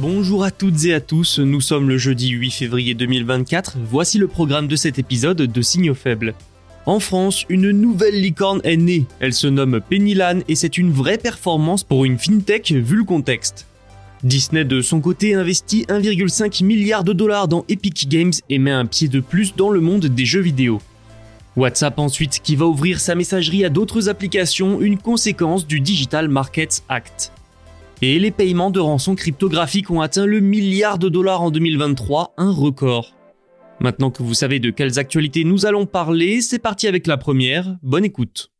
Bonjour à toutes et à tous, nous sommes le jeudi 8 février 2024, voici le programme de cet épisode de Signaux faibles. En France, une nouvelle licorne est née, elle se nomme Pennylan et c'est une vraie performance pour une fintech vu le contexte. Disney de son côté investit 1,5 milliard de dollars dans Epic Games et met un pied de plus dans le monde des jeux vidéo. WhatsApp ensuite qui va ouvrir sa messagerie à d'autres applications, une conséquence du Digital Markets Act. Et les paiements de rançon cryptographiques ont atteint le milliard de dollars en 2023, un record. Maintenant que vous savez de quelles actualités nous allons parler, c'est parti avec la première, bonne écoute.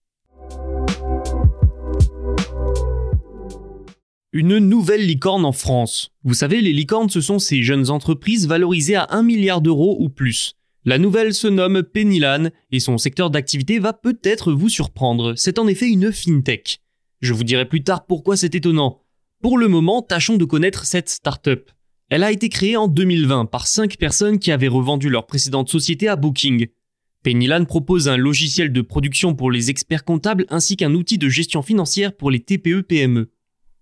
Une nouvelle licorne en France. Vous savez, les licornes, ce sont ces jeunes entreprises valorisées à 1 milliard d'euros ou plus. La nouvelle se nomme Pennylan et son secteur d'activité va peut-être vous surprendre. C'est en effet une fintech. Je vous dirai plus tard pourquoi c'est étonnant. Pour le moment, tâchons de connaître cette startup. Elle a été créée en 2020 par 5 personnes qui avaient revendu leur précédente société à Booking. Pennylan propose un logiciel de production pour les experts comptables ainsi qu'un outil de gestion financière pour les TPE-PME.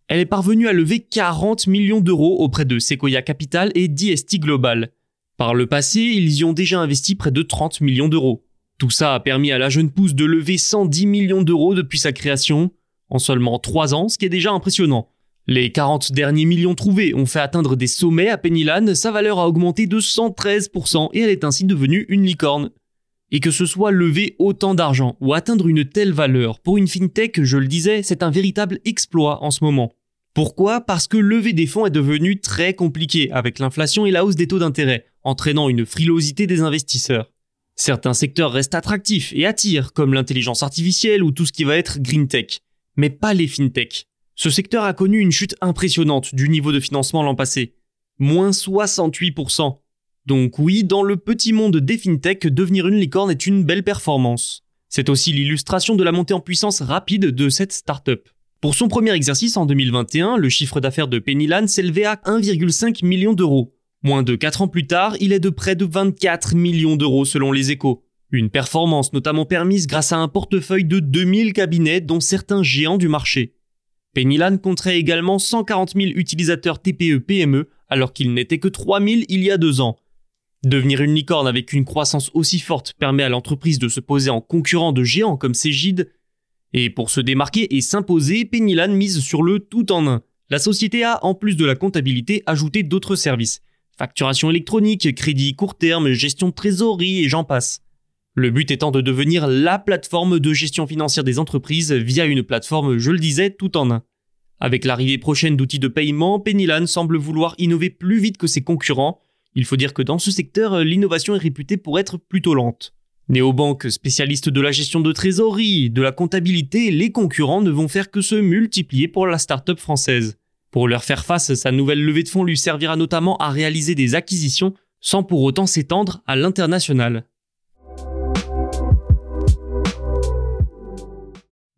Elle est parvenue à lever 40 millions d'euros auprès de Sequoia Capital et DST Global. Par le passé, ils y ont déjà investi près de 30 millions d'euros. Tout ça a permis à la jeune pousse de lever 110 millions d'euros depuis sa création, en seulement 3 ans, ce qui est déjà impressionnant. Les 40 derniers millions trouvés ont fait atteindre des sommets à Pennylan, sa valeur a augmenté de 113% et elle est ainsi devenue une licorne. Et que ce soit lever autant d'argent ou atteindre une telle valeur, pour une fintech, je le disais, c'est un véritable exploit en ce moment. Pourquoi? Parce que lever des fonds est devenu très compliqué avec l'inflation et la hausse des taux d'intérêt, entraînant une frilosité des investisseurs. Certains secteurs restent attractifs et attirent, comme l'intelligence artificielle ou tout ce qui va être green tech, mais pas les fintech. Ce secteur a connu une chute impressionnante du niveau de financement l'an passé. Moins 68%. Donc oui, dans le petit monde des fintech, devenir une licorne est une belle performance. C'est aussi l'illustration de la montée en puissance rapide de cette startup. Pour son premier exercice en 2021, le chiffre d'affaires de Pennylan s'élevait à 1,5 million d'euros. Moins de 4 ans plus tard, il est de près de 24 millions d'euros selon les échos. Une performance notamment permise grâce à un portefeuille de 2000 cabinets dont certains géants du marché. Pennylan compterait également 140 000 utilisateurs TPE-PME alors qu'il n'était que 3 000 il y a deux ans. Devenir une licorne avec une croissance aussi forte permet à l'entreprise de se poser en concurrent de géants comme Cégide. Et pour se démarquer et s'imposer, Pennylan mise sur le tout en un. La société a, en plus de la comptabilité, ajouté d'autres services. Facturation électronique, crédit court terme, gestion de trésorerie et j'en passe. Le but étant de devenir la plateforme de gestion financière des entreprises via une plateforme, je le disais, tout en un. Avec l'arrivée prochaine d'outils de paiement, Pennylan semble vouloir innover plus vite que ses concurrents. Il faut dire que dans ce secteur, l'innovation est réputée pour être plutôt lente. Néobanque, spécialiste de la gestion de trésorerie, de la comptabilité, les concurrents ne vont faire que se multiplier pour la start-up française. Pour leur faire face, sa nouvelle levée de fonds lui servira notamment à réaliser des acquisitions sans pour autant s'étendre à l'international.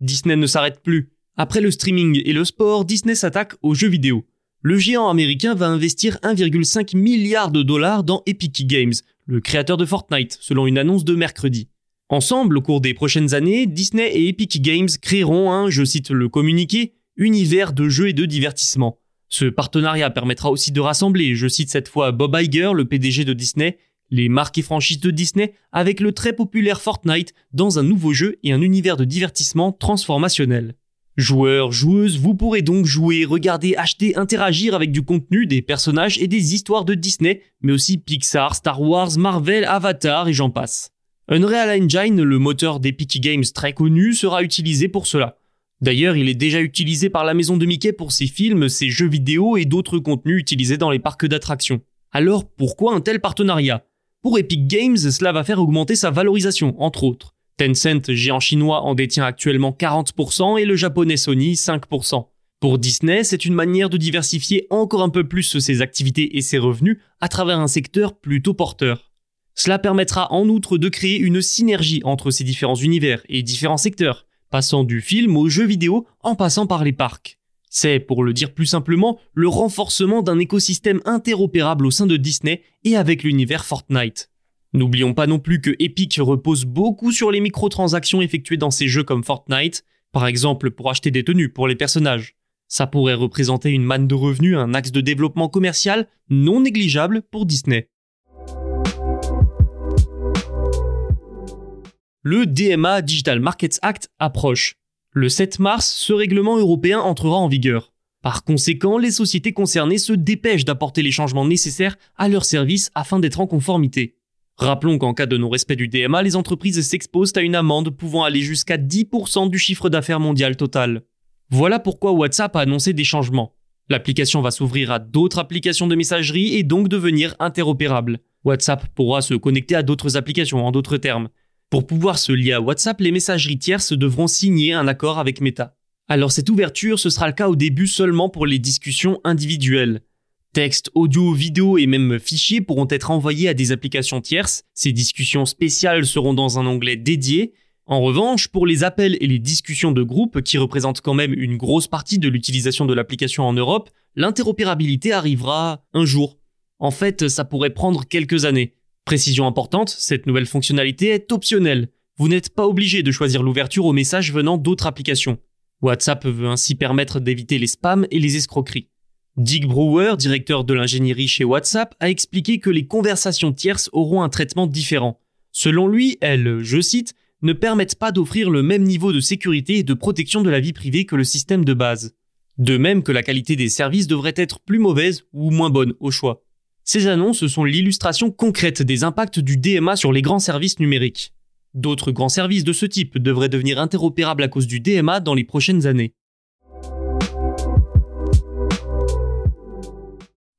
Disney ne s'arrête plus. Après le streaming et le sport, Disney s'attaque aux jeux vidéo. Le géant américain va investir 1,5 milliard de dollars dans Epic Games, le créateur de Fortnite, selon une annonce de mercredi. Ensemble, au cours des prochaines années, Disney et Epic Games créeront un, je cite le communiqué, univers de jeux et de divertissement. Ce partenariat permettra aussi de rassembler, je cite cette fois Bob Iger, le PDG de Disney, les marques et franchises de Disney avec le très populaire Fortnite dans un nouveau jeu et un univers de divertissement transformationnel. Joueurs, joueuses, vous pourrez donc jouer, regarder, acheter, interagir avec du contenu, des personnages et des histoires de Disney, mais aussi Pixar, Star Wars, Marvel, Avatar et j'en passe. Unreal Engine, le moteur d'Epic Games très connu, sera utilisé pour cela. D'ailleurs, il est déjà utilisé par la maison de Mickey pour ses films, ses jeux vidéo et d'autres contenus utilisés dans les parcs d'attractions. Alors pourquoi un tel partenariat? Pour Epic Games, cela va faire augmenter sa valorisation, entre autres. Tencent, géant chinois, en détient actuellement 40% et le japonais Sony 5%. Pour Disney, c'est une manière de diversifier encore un peu plus ses activités et ses revenus à travers un secteur plutôt porteur. Cela permettra en outre de créer une synergie entre ces différents univers et différents secteurs, passant du film au jeu vidéo en passant par les parcs. C'est, pour le dire plus simplement, le renforcement d'un écosystème interopérable au sein de Disney et avec l'univers Fortnite. N'oublions pas non plus que Epic repose beaucoup sur les microtransactions effectuées dans ses jeux comme Fortnite, par exemple pour acheter des tenues pour les personnages. Ça pourrait représenter une manne de revenus, un axe de développement commercial non négligeable pour Disney. Le DMA Digital Markets Act approche. Le 7 mars, ce règlement européen entrera en vigueur. Par conséquent, les sociétés concernées se dépêchent d'apporter les changements nécessaires à leurs services afin d'être en conformité. Rappelons qu'en cas de non-respect du DMA, les entreprises s'exposent à une amende pouvant aller jusqu'à 10% du chiffre d'affaires mondial total. Voilà pourquoi WhatsApp a annoncé des changements. L'application va s'ouvrir à d'autres applications de messagerie et donc devenir interopérable. WhatsApp pourra se connecter à d'autres applications, en d'autres termes. Pour pouvoir se lier à WhatsApp, les messageries tierces devront signer un accord avec Meta. Alors cette ouverture, ce sera le cas au début seulement pour les discussions individuelles. Texte, audio, vidéo et même fichiers pourront être envoyés à des applications tierces. Ces discussions spéciales seront dans un onglet dédié. En revanche, pour les appels et les discussions de groupe, qui représentent quand même une grosse partie de l'utilisation de l'application en Europe, l'interopérabilité arrivera un jour. En fait, ça pourrait prendre quelques années. Précision importante, cette nouvelle fonctionnalité est optionnelle. Vous n'êtes pas obligé de choisir l'ouverture aux messages venant d'autres applications. WhatsApp veut ainsi permettre d'éviter les spams et les escroqueries. Dick Brewer, directeur de l'ingénierie chez WhatsApp, a expliqué que les conversations tierces auront un traitement différent. Selon lui, elles, je cite, ne permettent pas d'offrir le même niveau de sécurité et de protection de la vie privée que le système de base. De même que la qualité des services devrait être plus mauvaise ou moins bonne au choix. Ces annonces sont l'illustration concrète des impacts du DMA sur les grands services numériques. D'autres grands services de ce type devraient devenir interopérables à cause du DMA dans les prochaines années.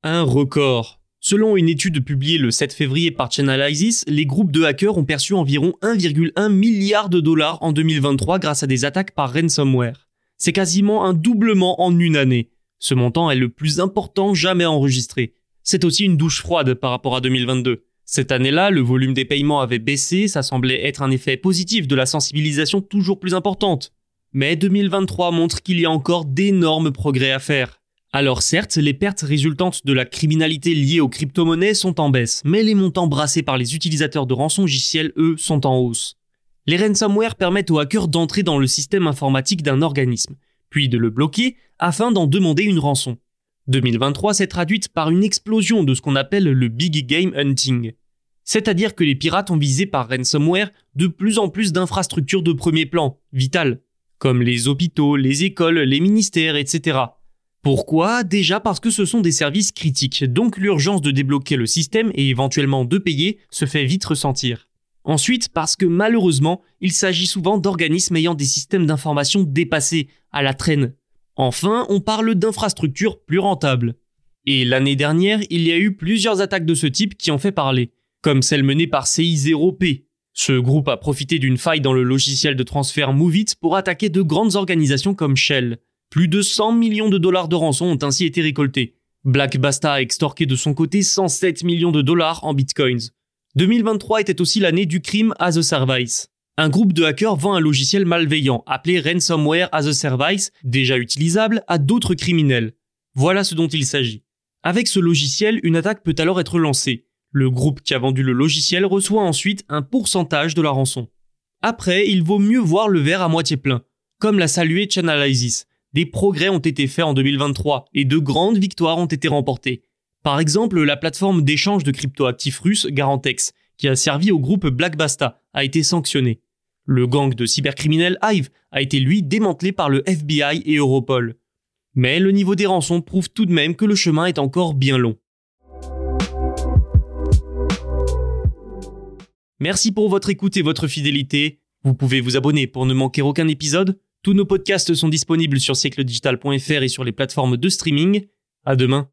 Un record. Selon une étude publiée le 7 février par Chainalysis, les groupes de hackers ont perçu environ 1,1 milliard de dollars en 2023 grâce à des attaques par ransomware. C'est quasiment un doublement en une année. Ce montant est le plus important jamais enregistré. C'est aussi une douche froide par rapport à 2022. Cette année-là, le volume des paiements avait baissé, ça semblait être un effet positif de la sensibilisation toujours plus importante. Mais 2023 montre qu'il y a encore d'énormes progrès à faire. Alors certes, les pertes résultantes de la criminalité liée aux crypto-monnaies sont en baisse, mais les montants brassés par les utilisateurs de rançon logiciels, eux, sont en hausse. Les ransomware permettent aux hackers d'entrer dans le système informatique d'un organisme, puis de le bloquer afin d'en demander une rançon. 2023 s'est traduite par une explosion de ce qu'on appelle le big game hunting. C'est-à-dire que les pirates ont visé par ransomware de plus en plus d'infrastructures de premier plan, vitales, comme les hôpitaux, les écoles, les ministères, etc. Pourquoi? Déjà parce que ce sont des services critiques, donc l'urgence de débloquer le système et éventuellement de payer se fait vite ressentir. Ensuite, parce que malheureusement, il s'agit souvent d'organismes ayant des systèmes d'information dépassés, à la traîne. Enfin, on parle d'infrastructures plus rentables. Et l'année dernière, il y a eu plusieurs attaques de ce type qui ont fait parler, comme celle menée par CI0P. Ce groupe a profité d'une faille dans le logiciel de transfert Movit pour attaquer de grandes organisations comme Shell. Plus de 100 millions de dollars de rançon ont ainsi été récoltés. Black Basta a extorqué de son côté 107 millions de dollars en bitcoins. 2023 était aussi l'année du crime as a service. Un groupe de hackers vend un logiciel malveillant appelé Ransomware as a Service, déjà utilisable, à d'autres criminels. Voilà ce dont il s'agit. Avec ce logiciel, une attaque peut alors être lancée. Le groupe qui a vendu le logiciel reçoit ensuite un pourcentage de la rançon. Après, il vaut mieux voir le verre à moitié plein, comme l'a salué Chainalysis des progrès ont été faits en 2023 et de grandes victoires ont été remportées. Par exemple, la plateforme d'échange de cryptoactifs russe Garantex, qui a servi au groupe Black Basta, a été sanctionnée. Le gang de cybercriminels Hive a été lui démantelé par le FBI et Europol. Mais le niveau des rançons prouve tout de même que le chemin est encore bien long. Merci pour votre écoute et votre fidélité. Vous pouvez vous abonner pour ne manquer aucun épisode. Tous nos podcasts sont disponibles sur siècledigital.fr et sur les plateformes de streaming. À demain.